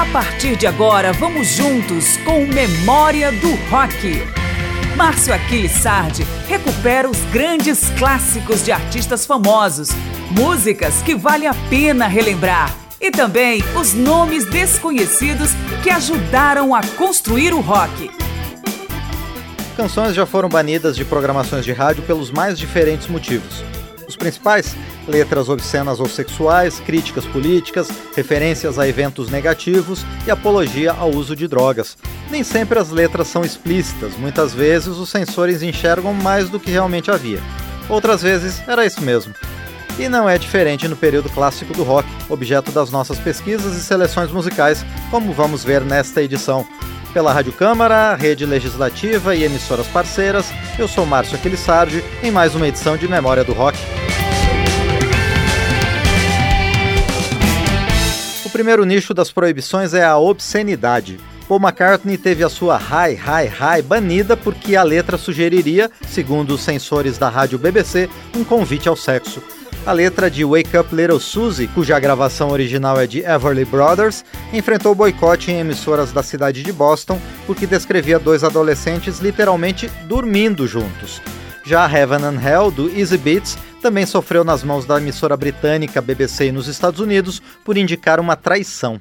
A partir de agora, vamos juntos com Memória do Rock. Márcio Aquiles Sardi recupera os grandes clássicos de artistas famosos, músicas que vale a pena relembrar e também os nomes desconhecidos que ajudaram a construir o rock. Canções já foram banidas de programações de rádio pelos mais diferentes motivos. Os principais letras obscenas ou sexuais, críticas políticas, referências a eventos negativos e apologia ao uso de drogas. Nem sempre as letras são explícitas, muitas vezes os censores enxergam mais do que realmente havia. Outras vezes era isso mesmo. E não é diferente no período clássico do rock, objeto das nossas pesquisas e seleções musicais, como vamos ver nesta edição. Pela Rádio Câmara, Rede Legislativa e emissoras parceiras, eu sou Márcio Aquilissardi em mais uma edição de Memória do Rock. Primeiro nicho das proibições é a obscenidade. Paul McCartney teve a sua Hi, Hi, Hi banida porque a letra sugeriria, segundo os censores da rádio BBC, um convite ao sexo. A letra de Wake Up Little Susie, cuja gravação original é de Everly Brothers, enfrentou boicote em emissoras da cidade de Boston porque descrevia dois adolescentes literalmente dormindo juntos. Já Heaven and Hell, do Easy Beats, também sofreu nas mãos da emissora britânica BBC nos Estados Unidos por indicar uma traição.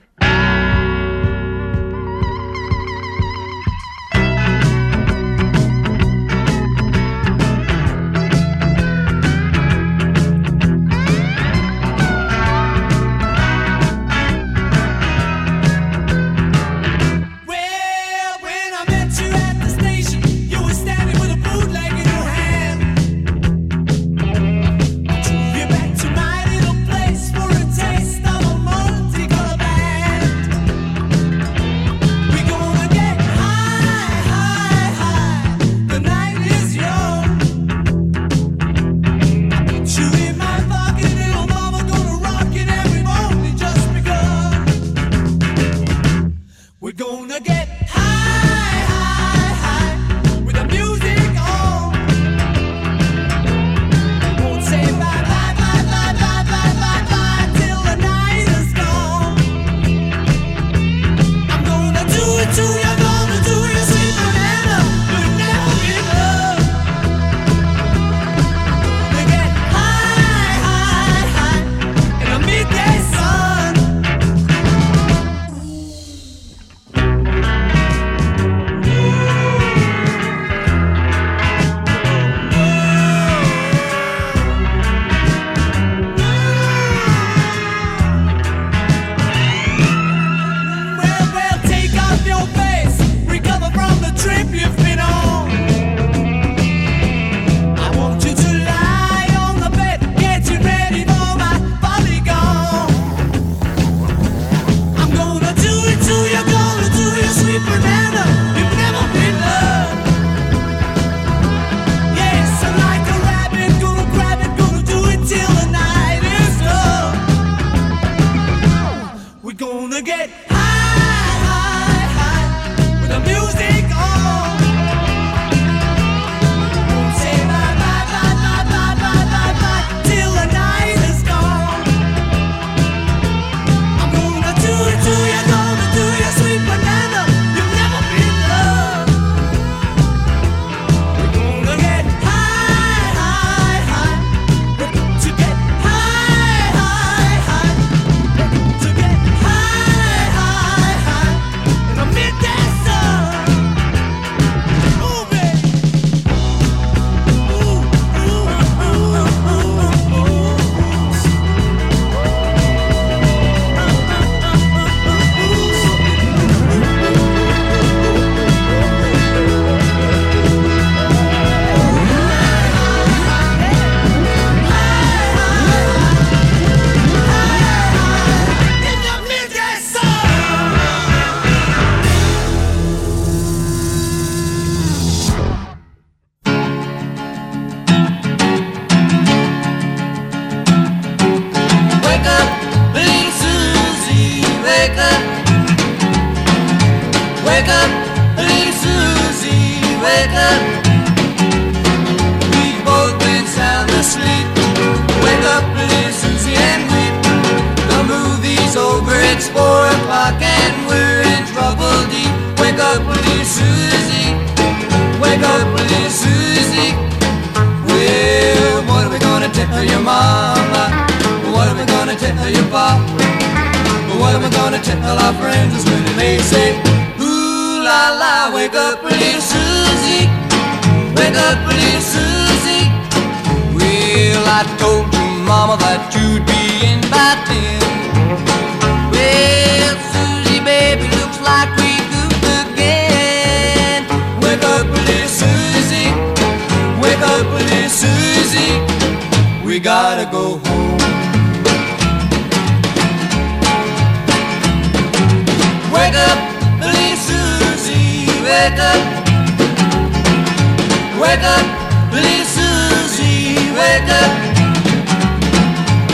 Wake up, little Susie. Wake up.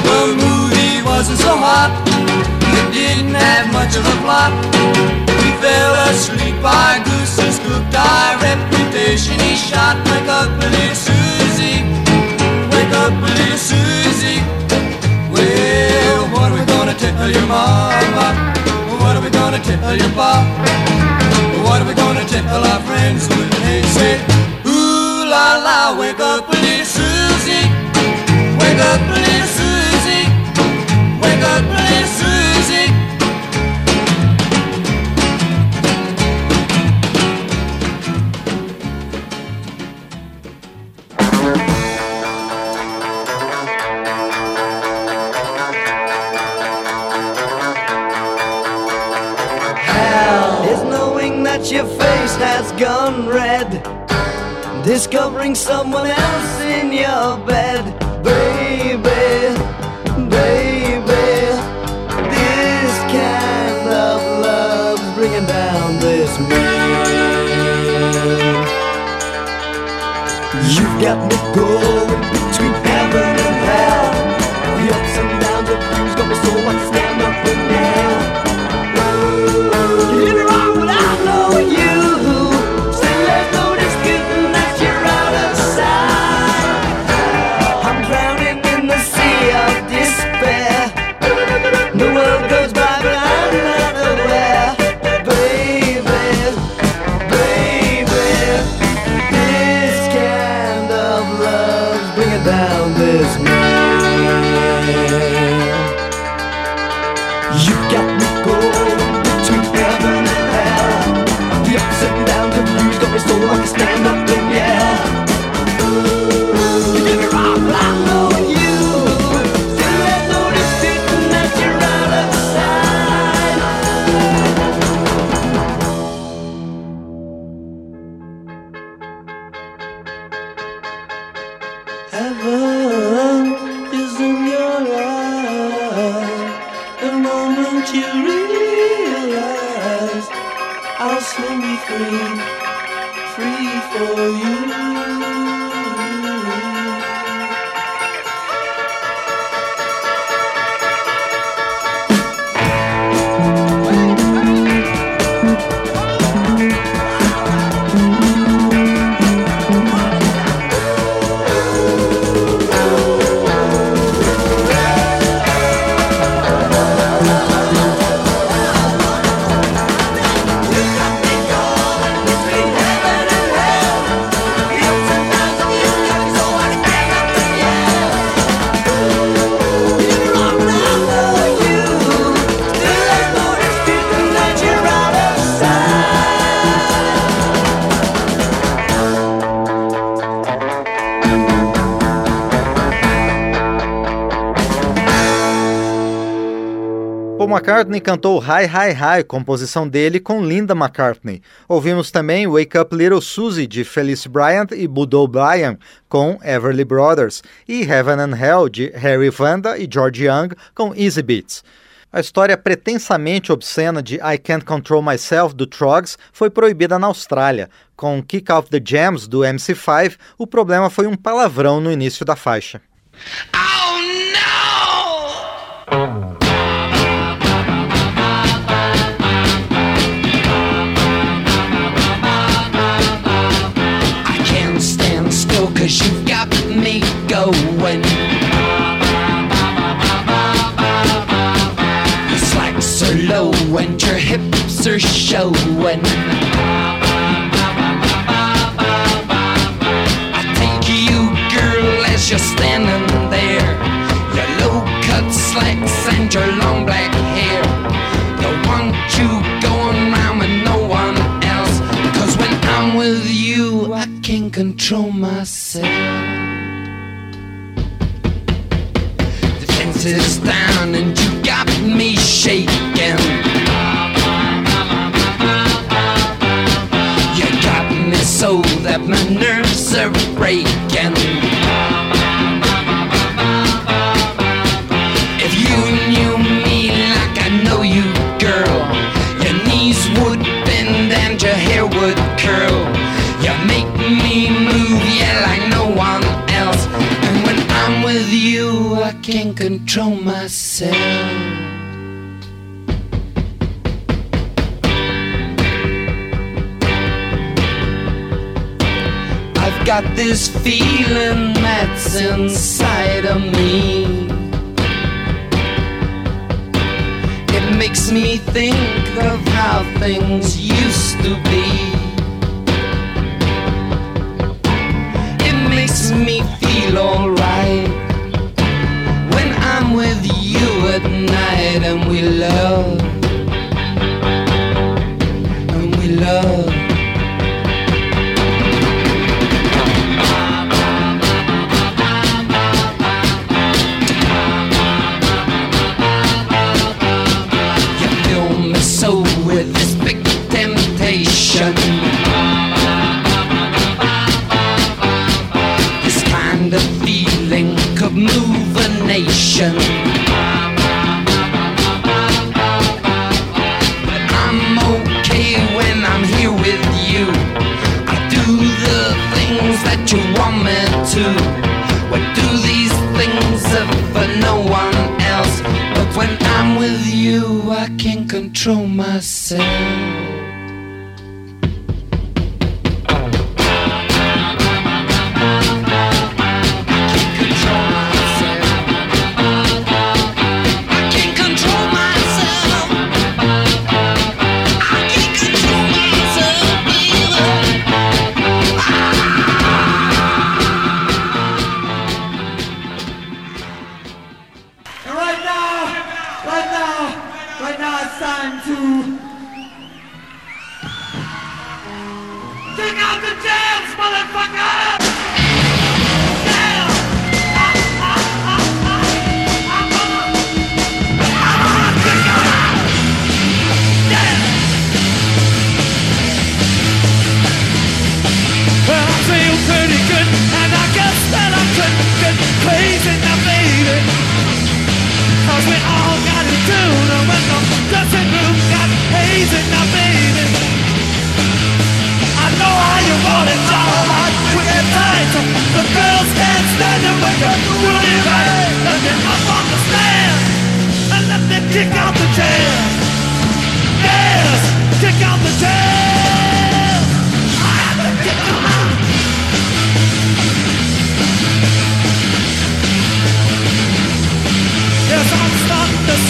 The movie wasn't so hot. It didn't have much of a plot. We fell asleep. Our gooses cooked our reputation. He shot. Wake up, little Susie. Wake up, little Susie. Well, what are we gonna tell your mama? What are we gonna tell your pop? What are we gonna tell our friends when they say, la la, wake up, little Susie. Wake up, little Susie. Wake up, little Susie. is knowing that your face has gone red. Discovering someone else in your bed, baby, baby. This kind of love's bringing down this man. You've got me going McCartney cantou Hi Hi Hi, composição dele com Linda McCartney. Ouvimos também Wake Up Little Susie, de Felice Bryant e Budo Bryan, com Everly Brothers, e Heaven and Hell, de Harry Vanda e George Young, com Easy Beats. A história pretensamente obscena de I Can't Control Myself, do Trogs, foi proibida na Austrália. Com Kick Out the Jams, do MC5, o problema foi um palavrão no início da faixa. Oh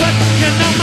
What can I?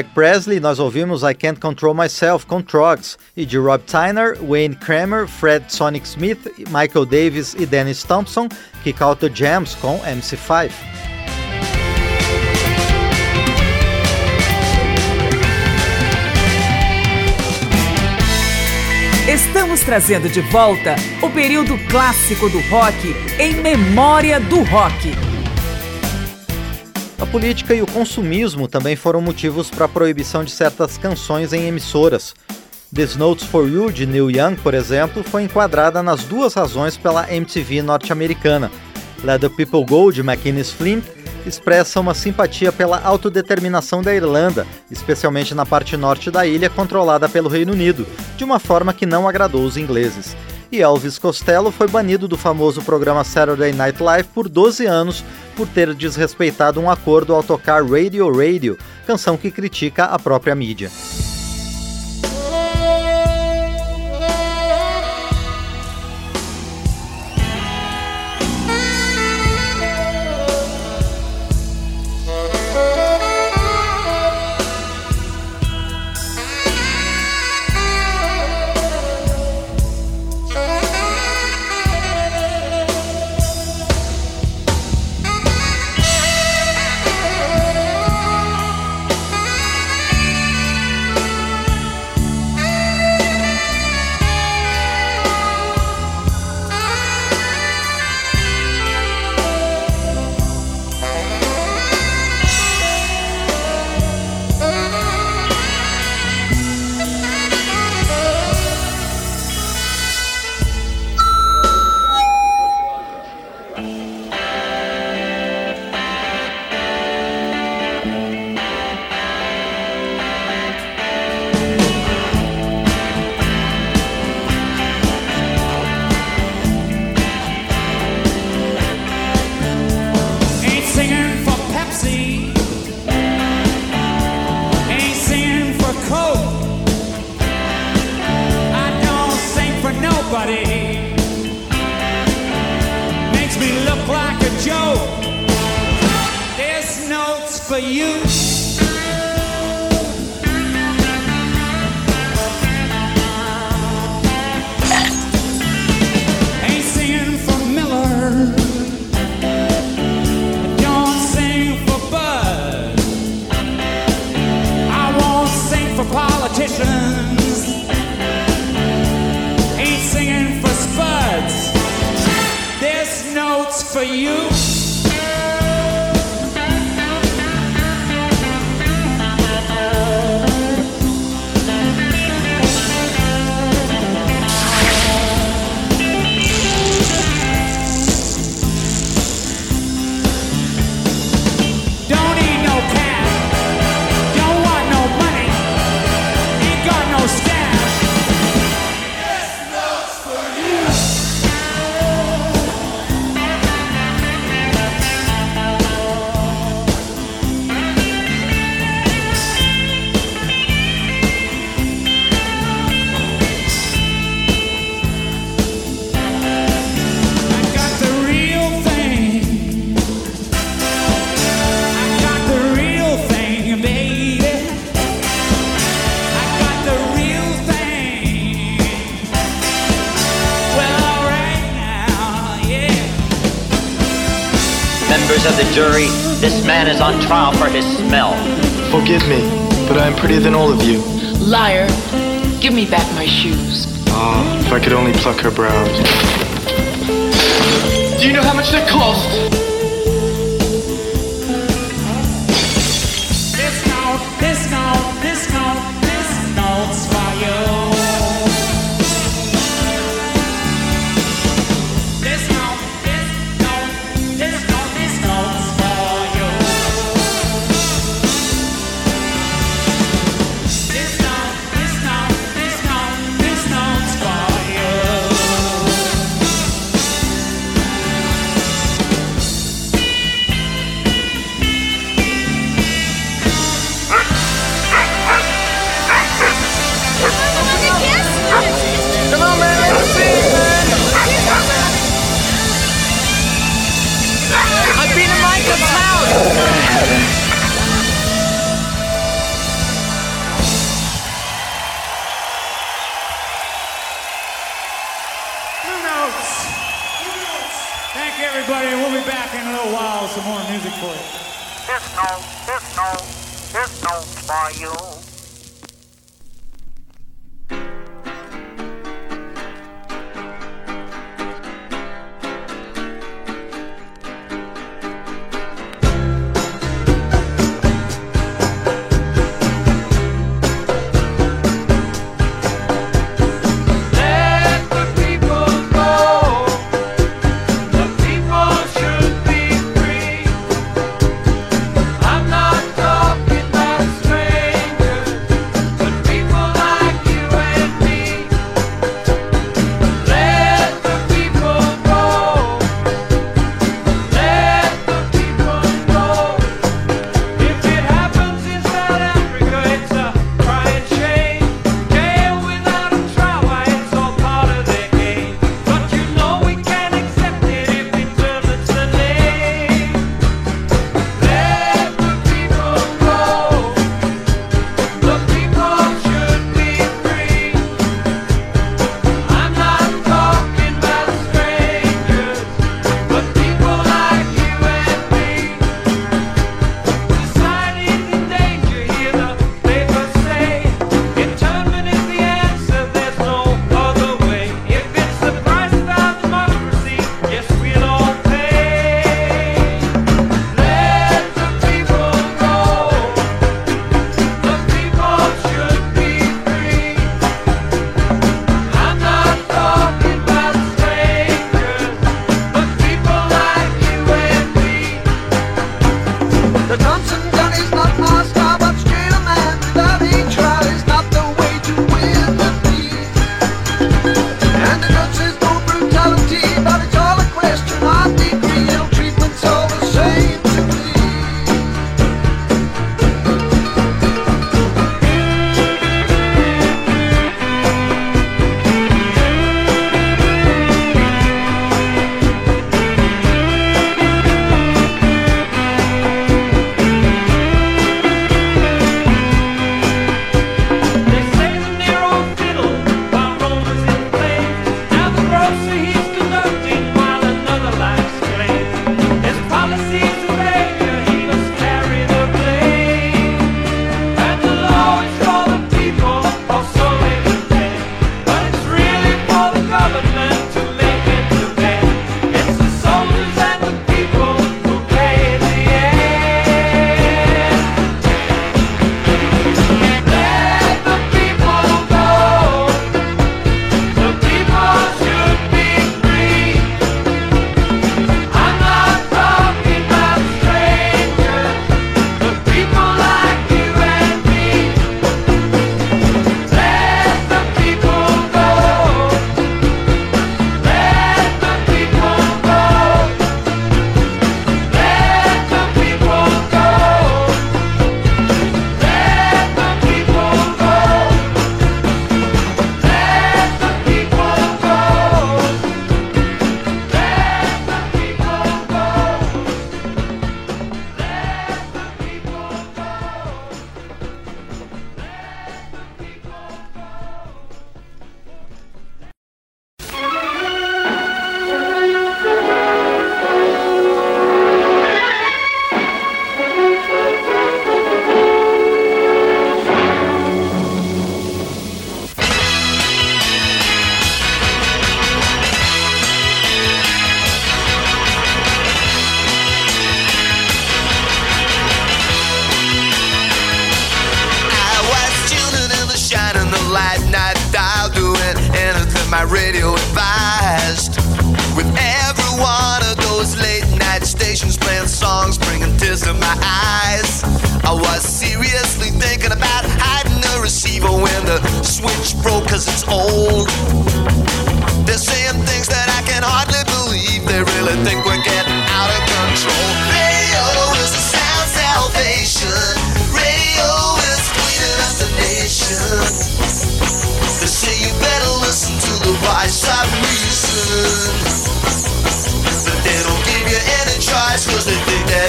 De Reg Presley, nós ouvimos I Can't Control Myself com Trogs, e de Rob Tyner, Wayne Kramer, Fred Sonic Smith, Michael Davis e Dennis Thompson, Kick Out the Jams com MC5. Estamos trazendo de volta o período clássico do rock em memória do rock. Política e o consumismo também foram motivos para a proibição de certas canções em emissoras. This Notes for You, de Neil Young, por exemplo, foi enquadrada nas duas razões pela MTV norte-americana. Let the People Go, de McInnes Flint, expressa uma simpatia pela autodeterminação da Irlanda, especialmente na parte norte da ilha controlada pelo Reino Unido, de uma forma que não agradou os ingleses. E Elvis Costello foi banido do famoso programa Saturday Night Live por 12 anos por ter desrespeitado um acordo ao tocar Radio Radio, canção que critica a própria mídia. On trial for his smell. Forgive me, but I am prettier than all of you. Liar. Give me back my shoes. Ah, if I could only pluck her brows. Do you know how much they cost?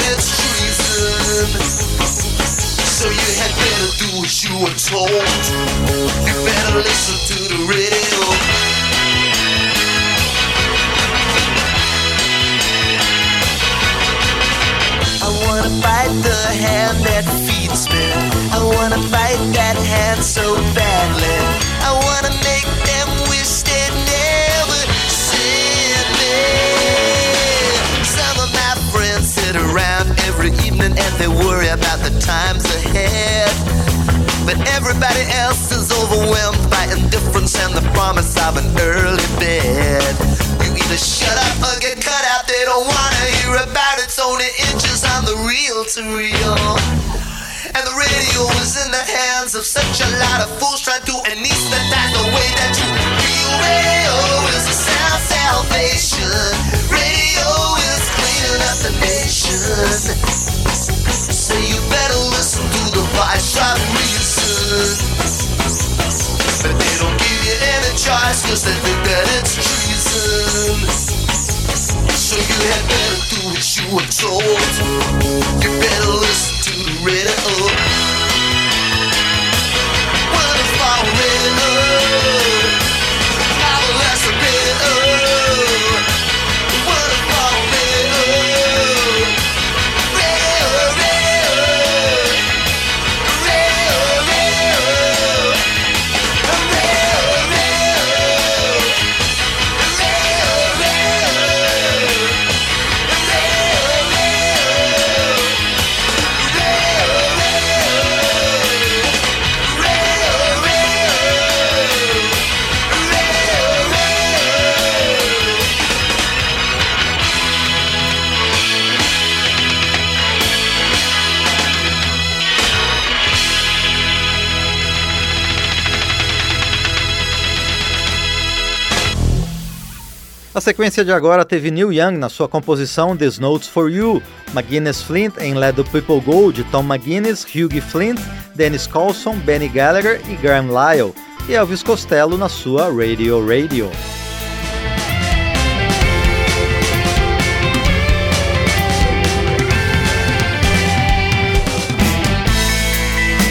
it's treason. So you had better do what you were told. You better listen to the radio. I wanna fight the hand that feeds me. I wanna fight that hand so badly. I wanna make that. They worry about the times ahead. But everybody else is overwhelmed by indifference and the promise of an early bed. You either shut up or get cut out. They don't wanna hear about it. It's only inches on the reel to reel. And the radio is in the hands of such a lot of fools trying to anesthetize the way that you feel. Radio is a sound salvation. Radio is cleaning up the nation. So you better listen to the voice of reason. But they don't give you any choice cause they think that it's treason. So you had better do what you were told. You better listen to the radio. Wonderful radio. Now A sequência de agora teve Neil Young na sua composição This Notes for You, McGuinness Flint em Let the People Go de Tom McGuinness, Hugh Flint, Dennis Colson, Benny Gallagher e Graham Lyle, e Elvis Costello na sua Radio Radio.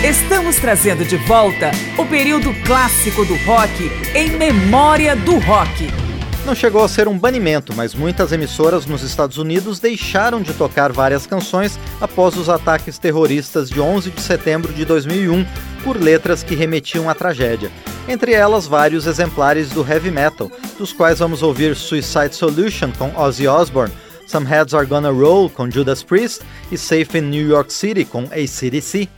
Estamos trazendo de volta o período clássico do rock em memória do rock. Não chegou a ser um banimento, mas muitas emissoras nos Estados Unidos deixaram de tocar várias canções após os ataques terroristas de 11 de setembro de 2001 por letras que remetiam à tragédia. Entre elas, vários exemplares do heavy metal, dos quais vamos ouvir Suicide Solution com Ozzy Osbourne, Some Heads Are Gonna Roll com Judas Priest e Safe in New York City com ACDC.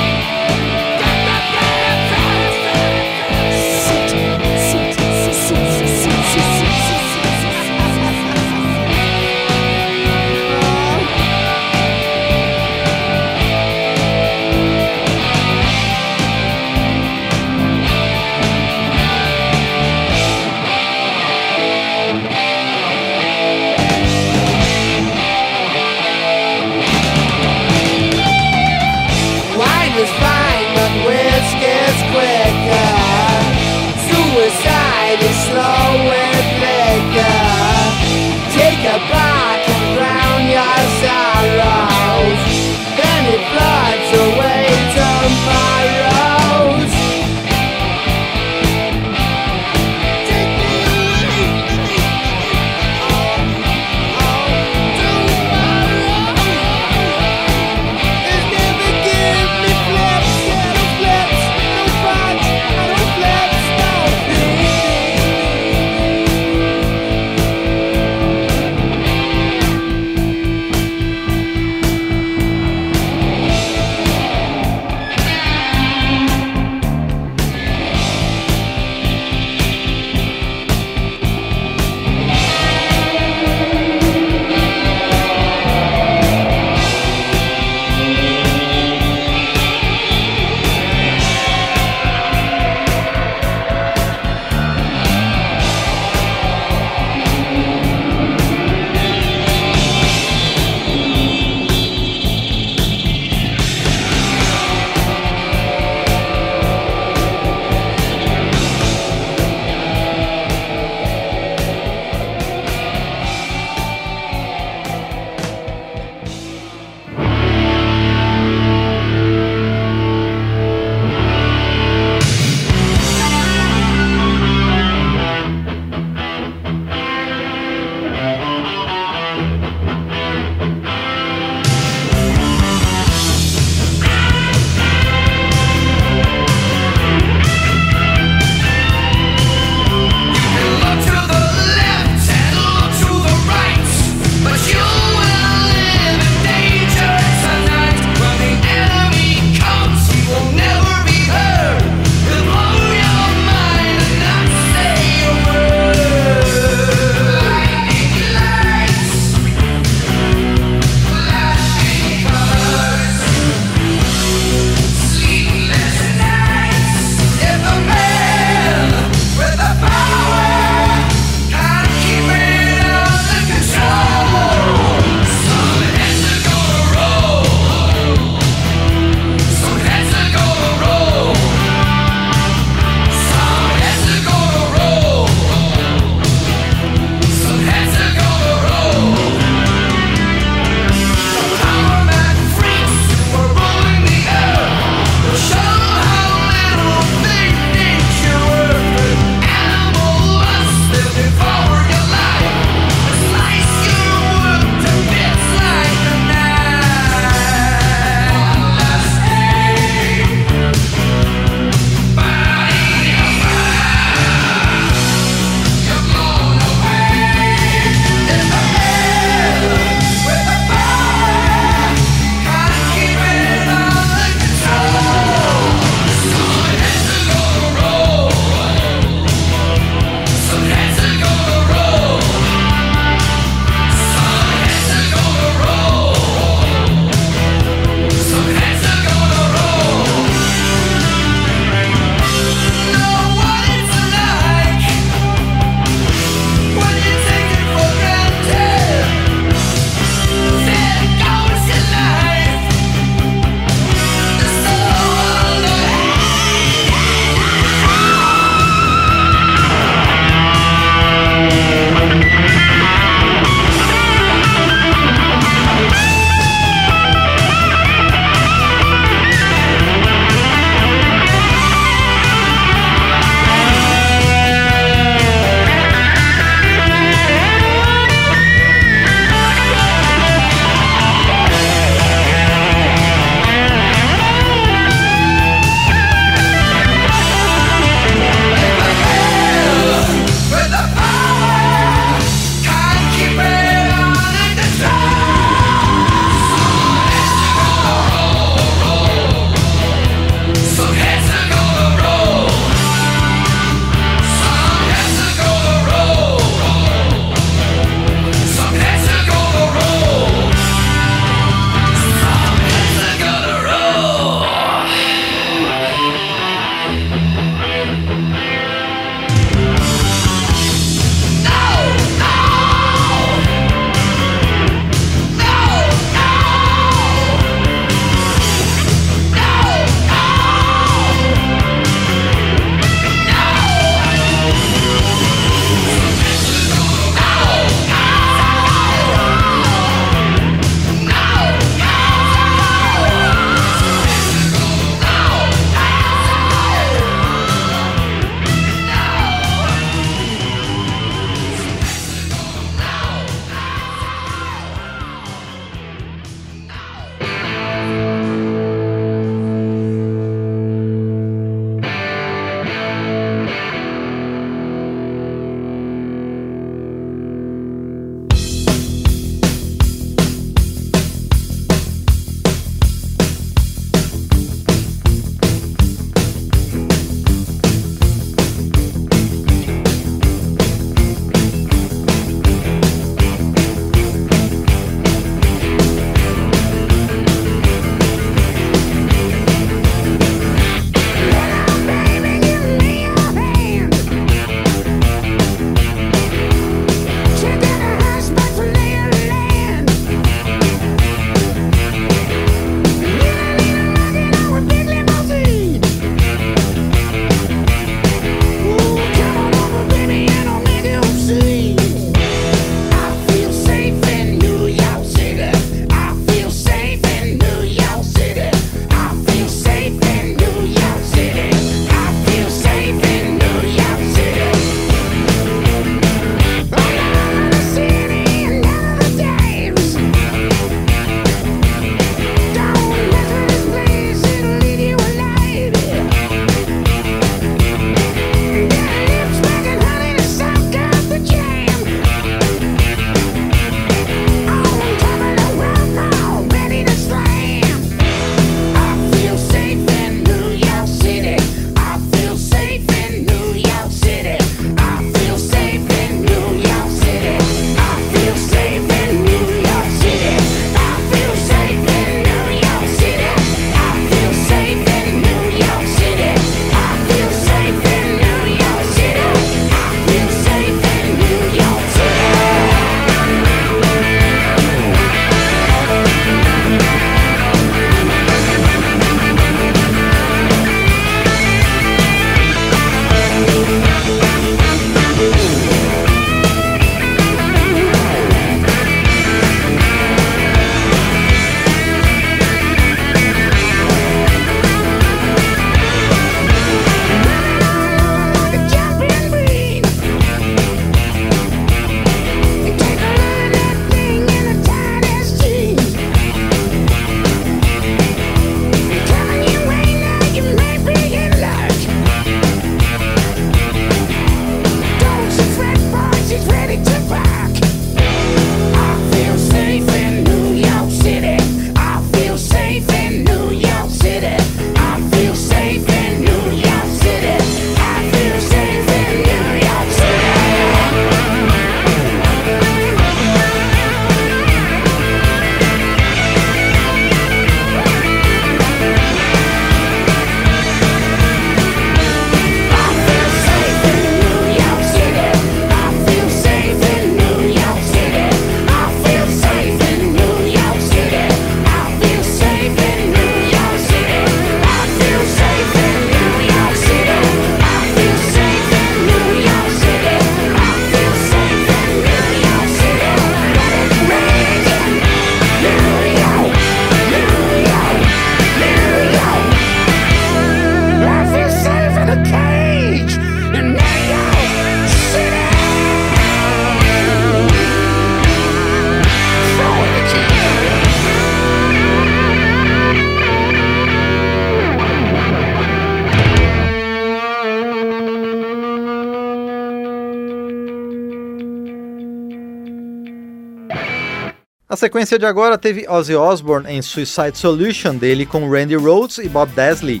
Sequência de agora teve Ozzy Osbourne em Suicide Solution dele com Randy Rhoads e Bob Daisley,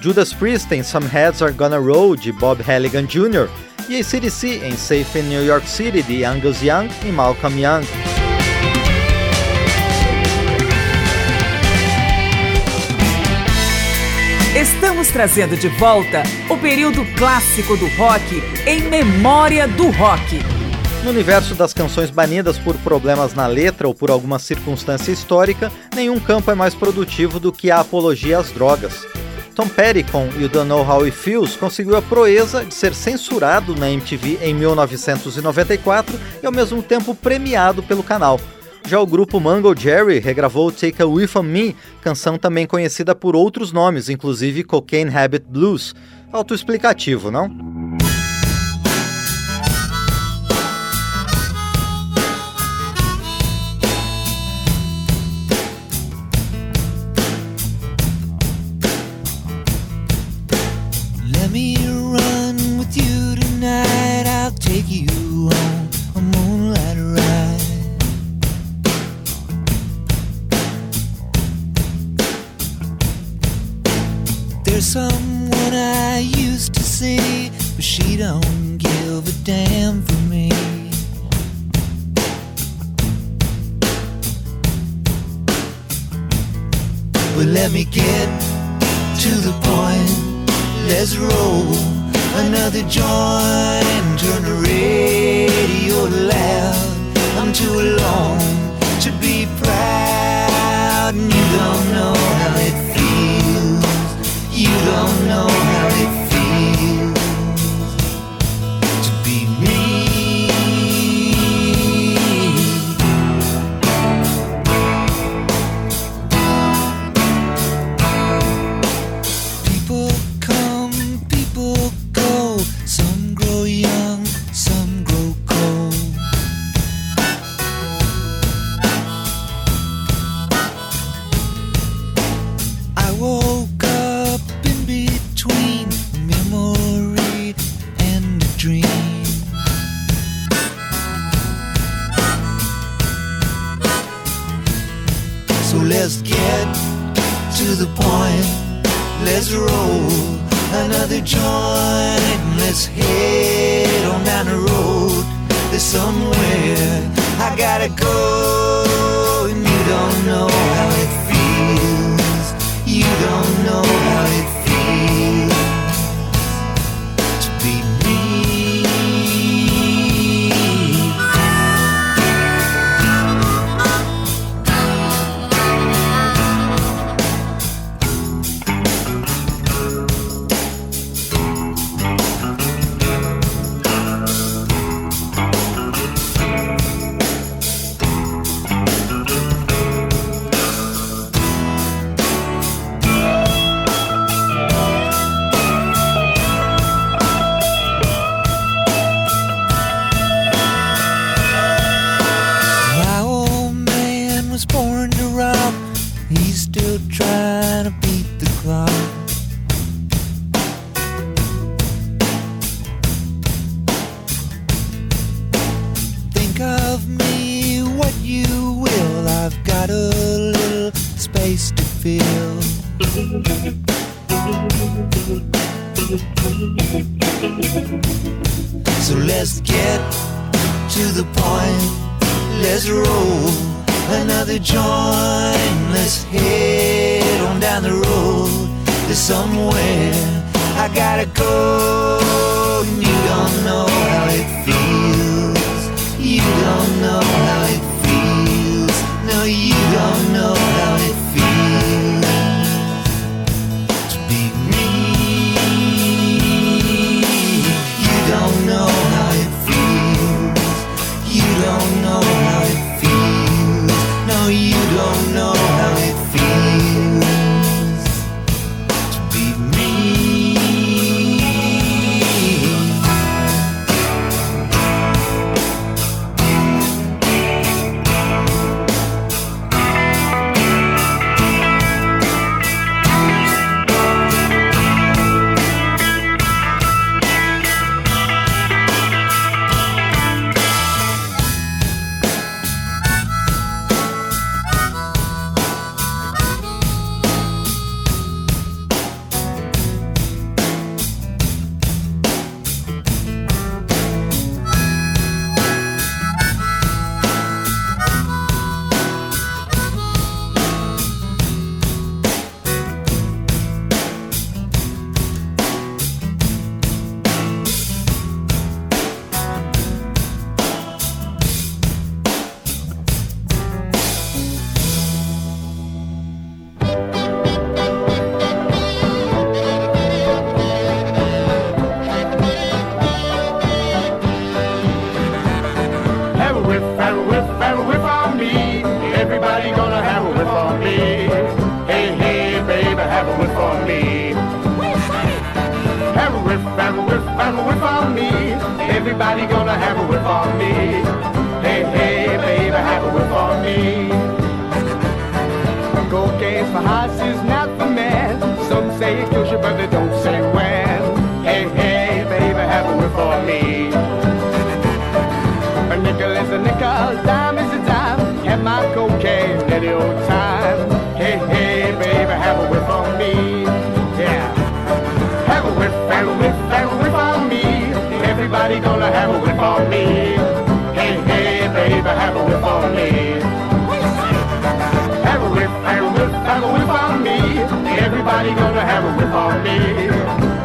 Judas Priest em Some Heads Are Gonna Roll de Bob Halligan Jr. e ACDC em Safe in New York City de Angus Young e Malcolm Young. Estamos trazendo de volta o período clássico do rock em memória do rock. No universo das canções banidas por problemas na letra ou por alguma circunstância histórica, nenhum campo é mais produtivo do que a apologia às drogas. Tom Petty com You Don't Know How It Feels conseguiu a proeza de ser censurado na MTV em 1994 e ao mesmo tempo premiado pelo canal. Já o grupo Mango Jerry regravou Take a Whiff of Me, canção também conhecida por outros nomes, inclusive Cocaine Habit Blues. Autoexplicativo, não? Someone I used to see, but she don't give a damn for me. But let me get to the point. Let's roll another joint. Turn the radio loud. I'm too alone to be proud. And you don't know how it feels. You don't know how it any old time. Hey, hey, baby, have a whiff on me. Yeah. Have a whiff, have a whiff, have a whiff on me. Everybody gonna have a whiff on me. Hey, hey, baby, have a whiff on me. Have a whiff, have a whiff, have a whiff on me. Everybody gonna have a whiff on me.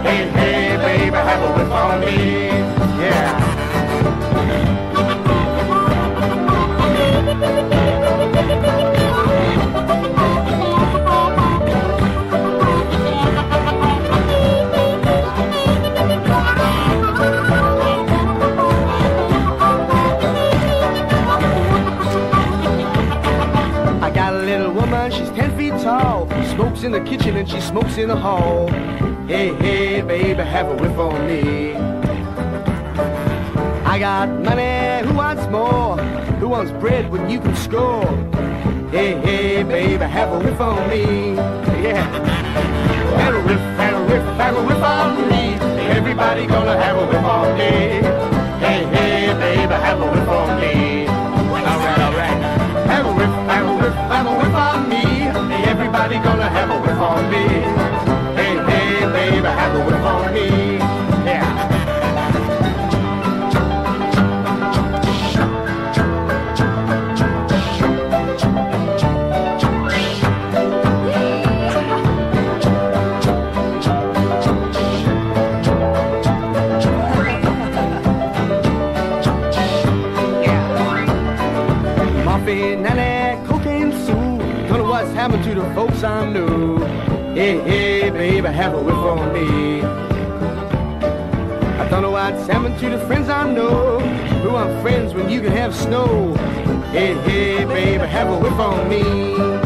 Hey, hey, baby, have a whiff on me. In the kitchen and she smokes in the hall. Hey, hey, baby, have a whiff on me. I got money, who wants more? Who wants bread when you can score? Hey, hey, baby, have a whiff on me. Yeah. Have a whiff, have a whiff, have a whiff on me. Everybody gonna have a whiff on me. Everybody gonna have a whiff on me. Hey, hey, baby, have a whiff on me. The folks I knew. Hey, hey, baby, have a whiff on me. I don't know what's happened to the friends I know. Who are friends when you can have snow? Hey, hey, baby, have a whiff on me.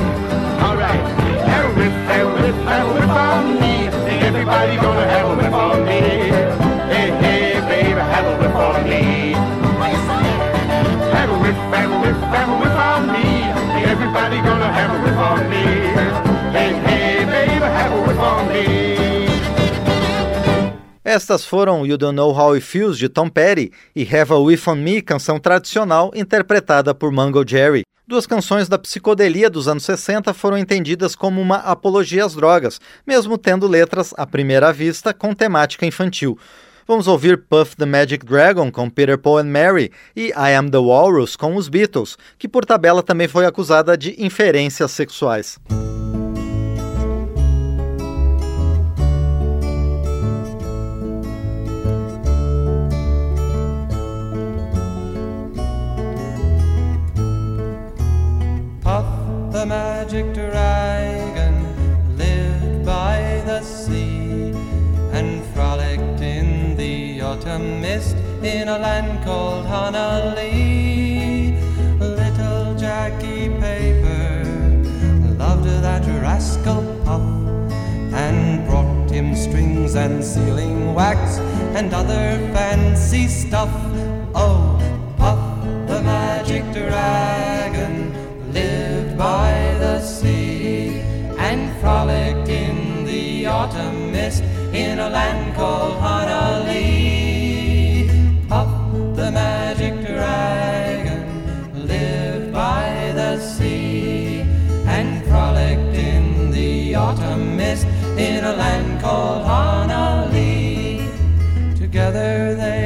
Estas foram You Don't Know How It Feels de Tom Petty e Have a Whiff on Me, canção tradicional interpretada por Mango Jerry. Duas canções da psicodelia dos anos 60 foram entendidas como uma apologia às drogas, mesmo tendo letras à primeira vista com temática infantil. Vamos ouvir Puff the Magic Dragon com Peter Paul and Mary e I Am the Walrus com os Beatles, que por tabela também foi acusada de inferências sexuais. In a land called Honolulu. Little Jackie Paper loved that rascal Puff and brought him strings and sealing wax and other fancy stuff. Oh, Puff the magic dragon lived by the sea and frolicked in the autumn mist in a land called Honolulu. Autumn in a land called Honolulu. Together they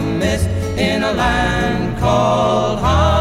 mist in a land called home.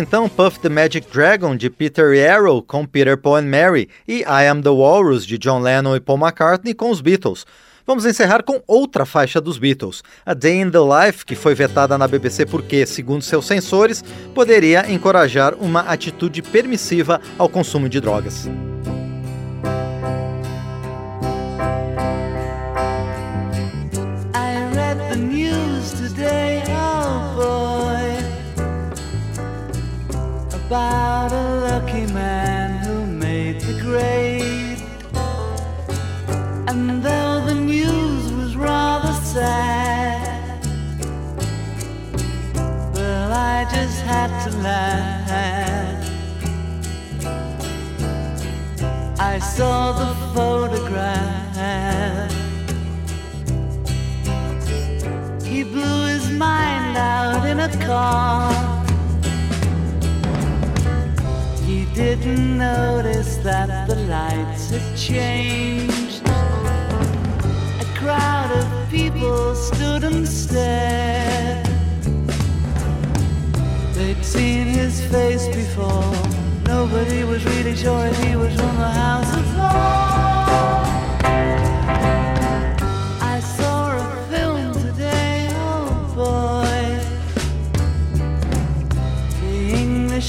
Então Puff the Magic Dragon de Peter Yarrow com Peter Paul and Mary e I Am the Walrus de John Lennon e Paul McCartney com os Beatles. Vamos encerrar com outra faixa dos Beatles, A Day in the Life, que foi vetada na BBC porque, segundo seus censores, poderia encorajar uma atitude permissiva ao consumo de drogas. Car. He didn't notice that the lights had changed. A crowd of people stood and stared. They'd seen his face before. Nobody was really sure if he was from the House of Lords.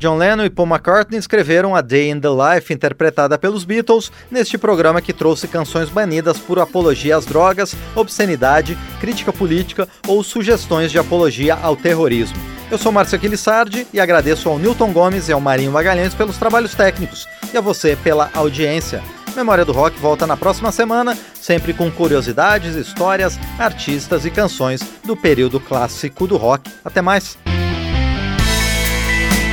John Lennon e Paul McCartney escreveram A Day in the Life, interpretada pelos Beatles, neste programa que trouxe canções banidas por apologia às drogas, obscenidade, crítica política ou sugestões de apologia ao terrorismo. Eu sou Márcio Aquilissardi e agradeço ao Newton Gomes e ao Marinho Magalhães pelos trabalhos técnicos e a você pela audiência. Memória do Rock volta na próxima semana, sempre com curiosidades, histórias, artistas e canções do período clássico do rock. Até mais!